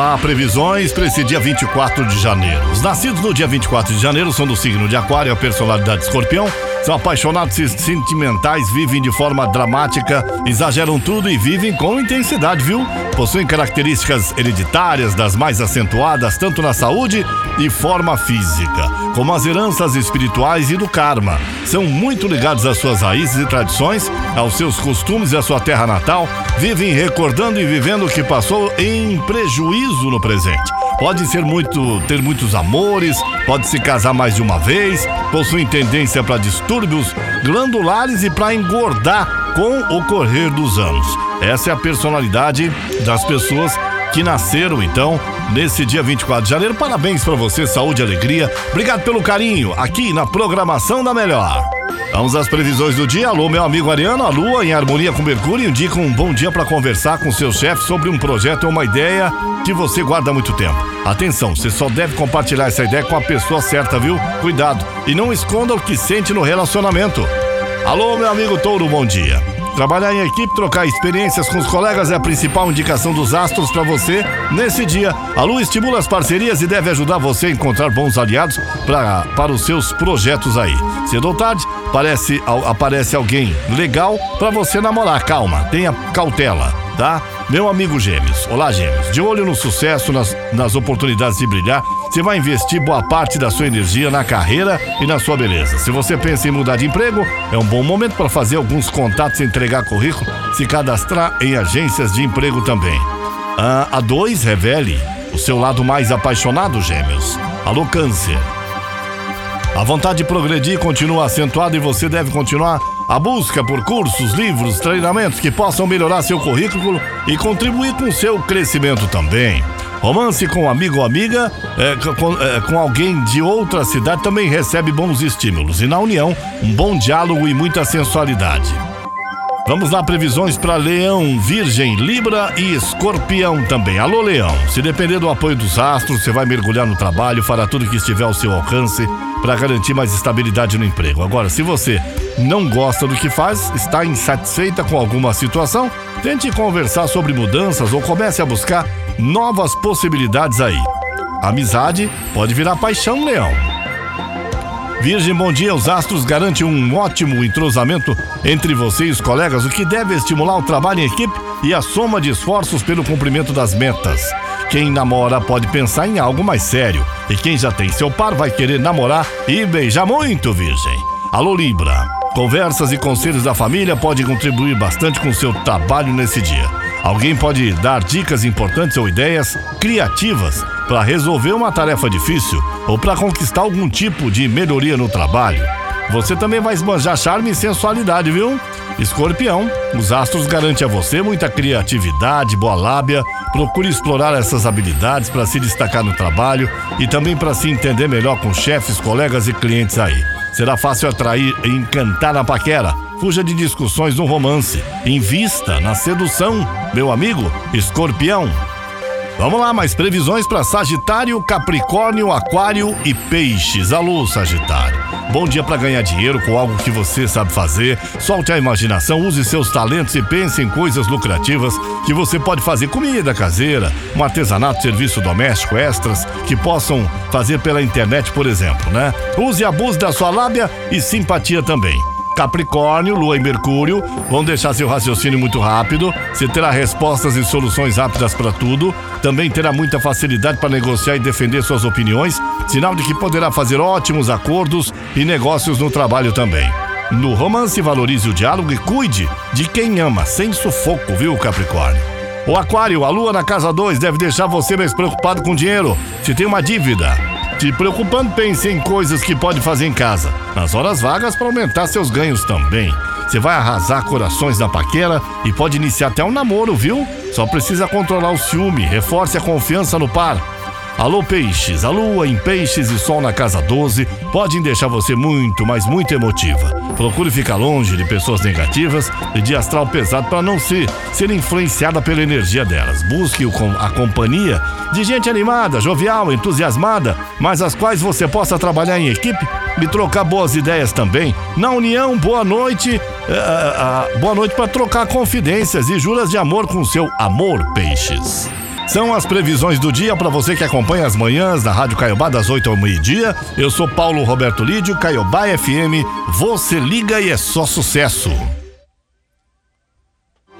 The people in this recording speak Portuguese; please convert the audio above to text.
lá, previsões para esse dia 24 de janeiro. Os nascidos no dia 24 de janeiro são do signo de Aquário, a personalidade escorpião. São apaixonados sentimentais, vivem de forma dramática, exageram tudo e vivem com intensidade, viu? Possuem características hereditárias das mais acentuadas, tanto na saúde e forma física, como as heranças espirituais e do karma. São muito ligados às suas raízes e tradições, aos seus costumes e à sua terra natal, vivem recordando e vivendo o que passou em prejuízo no presente. Pode ser muito, ter muitos amores, pode se casar mais de uma vez, possuem tendência para distúrbios glandulares e para engordar com o correr dos anos. Essa é a personalidade das pessoas que nasceram então nesse dia 24 de janeiro. Parabéns para você, saúde e alegria. Obrigado pelo carinho aqui na programação da Melhor. Vamos às previsões do dia. Alô, meu amigo Ariano. A Lua, em harmonia com Mercúrio, indica um bom dia para conversar com seu chefe sobre um projeto ou uma ideia que você guarda há muito tempo. Atenção, você só deve compartilhar essa ideia com a pessoa certa, viu? Cuidado e não esconda o que sente no relacionamento. Alô, meu amigo Touro, bom dia. Trabalhar em equipe, trocar experiências com os colegas é a principal indicação dos astros para você nesse dia. A Lua estimula as parcerias e deve ajudar você a encontrar bons aliados pra, para os seus projetos aí. Cedo ou tarde, parece, aparece alguém legal para você namorar. Calma, tenha cautela, tá? Meu amigo Gêmeos, olá Gêmeos, de olho no sucesso, nas, nas oportunidades de brilhar, você vai investir boa parte da sua energia na carreira e na sua beleza. Se você pensa em mudar de emprego, é um bom momento para fazer alguns contatos, entregar currículo, se cadastrar em agências de emprego também. Ah, a 2, revele o seu lado mais apaixonado, Gêmeos. Alô, Câncer. A vontade de progredir continua acentuada e você deve continuar a busca por cursos, livros, treinamentos que possam melhorar seu currículo e contribuir com seu crescimento também. Romance com amigo ou amiga, é, com, é, com, alguém de outra cidade também recebe bons estímulos. E na união, um bom diálogo e muita sensualidade. Vamos lá, previsões para Leão, Virgem, Libra e Escorpião também. Alô, Leão. Se depender do apoio dos astros, você vai mergulhar no trabalho, fará tudo que estiver ao seu alcance para garantir mais estabilidade no emprego. Agora, se você não gosta do que faz, está insatisfeita com alguma situação, tente conversar sobre mudanças ou comece a buscar novas possibilidades aí. Amizade pode virar paixão, Leão. Virgem, bom dia. Os astros garantem um ótimo entrosamento entre você e os colegas, o que deve estimular o trabalho em equipe e a soma de esforços pelo cumprimento das metas. Quem namora pode pensar em algo mais sério, e quem já tem seu par vai querer namorar e beijar muito, Virgem. Alô, Libra. Conversas e conselhos da família podem contribuir bastante com seu trabalho nesse dia. Alguém pode dar dicas importantes ou ideias criativas para resolver uma tarefa difícil ou para conquistar algum tipo de melhoria no trabalho. Você também vai esbanjar charme e sensualidade, viu? Escorpião, os astros garantem a você muita criatividade, boa lábia. Procure explorar essas habilidades para se destacar no trabalho e também para se entender melhor com chefes, colegas e clientes aí. Será fácil atrair e encantar na paquera. Fuja de discussões no romance. Invista na sedução, meu amigo escorpião. Vamos lá, mais previsões para Sagitário, Capricórnio, Aquário e Peixes. Alô, Sagitário. Bom dia para ganhar dinheiro com algo que você sabe fazer. Solte a imaginação, use seus talentos e pense em coisas lucrativas que você pode fazer. Comida caseira, um artesanato, serviço doméstico, extras que possam fazer pela internet, por exemplo, né? Use e abuse da sua lábia e simpatia também. Capricórnio, Lua e Mercúrio vão deixar seu raciocínio muito rápido. Você terá respostas e soluções rápidas para tudo. Também terá muita facilidade para negociar e defender suas opiniões, sinal de que poderá fazer ótimos acordos e negócios no trabalho também. No romance, valorize o diálogo e cuide de quem ama, sem sufoco, viu, Capricórnio? O Aquário, a Lua na casa 2 deve deixar você mais preocupado com dinheiro. Se tem uma dívida, te preocupando, pense em coisas que pode fazer em casa, nas horas vagas para aumentar seus ganhos também. Você vai arrasar corações na paquera e pode iniciar até um namoro, viu? Só precisa controlar o ciúme, reforce a confiança no par. Alô Peixes, a lua em Peixes e Sol na casa 12 podem deixar você muito, mas muito emotiva. Procure ficar longe de pessoas negativas e de astral pesado para não se, ser influenciada pela energia delas. Busque a companhia de gente animada, jovial, entusiasmada, mas as quais você possa trabalhar em equipe e trocar boas ideias também. Na união, boa noite. Uh, uh, boa noite para trocar confidências e juras de amor com seu amor, peixes. São as previsões do dia para você que acompanha as manhãs na Rádio Caiobá das 8 ao meio-dia. Eu sou Paulo Roberto Lídio, Caiobá FM. Você liga e é só sucesso.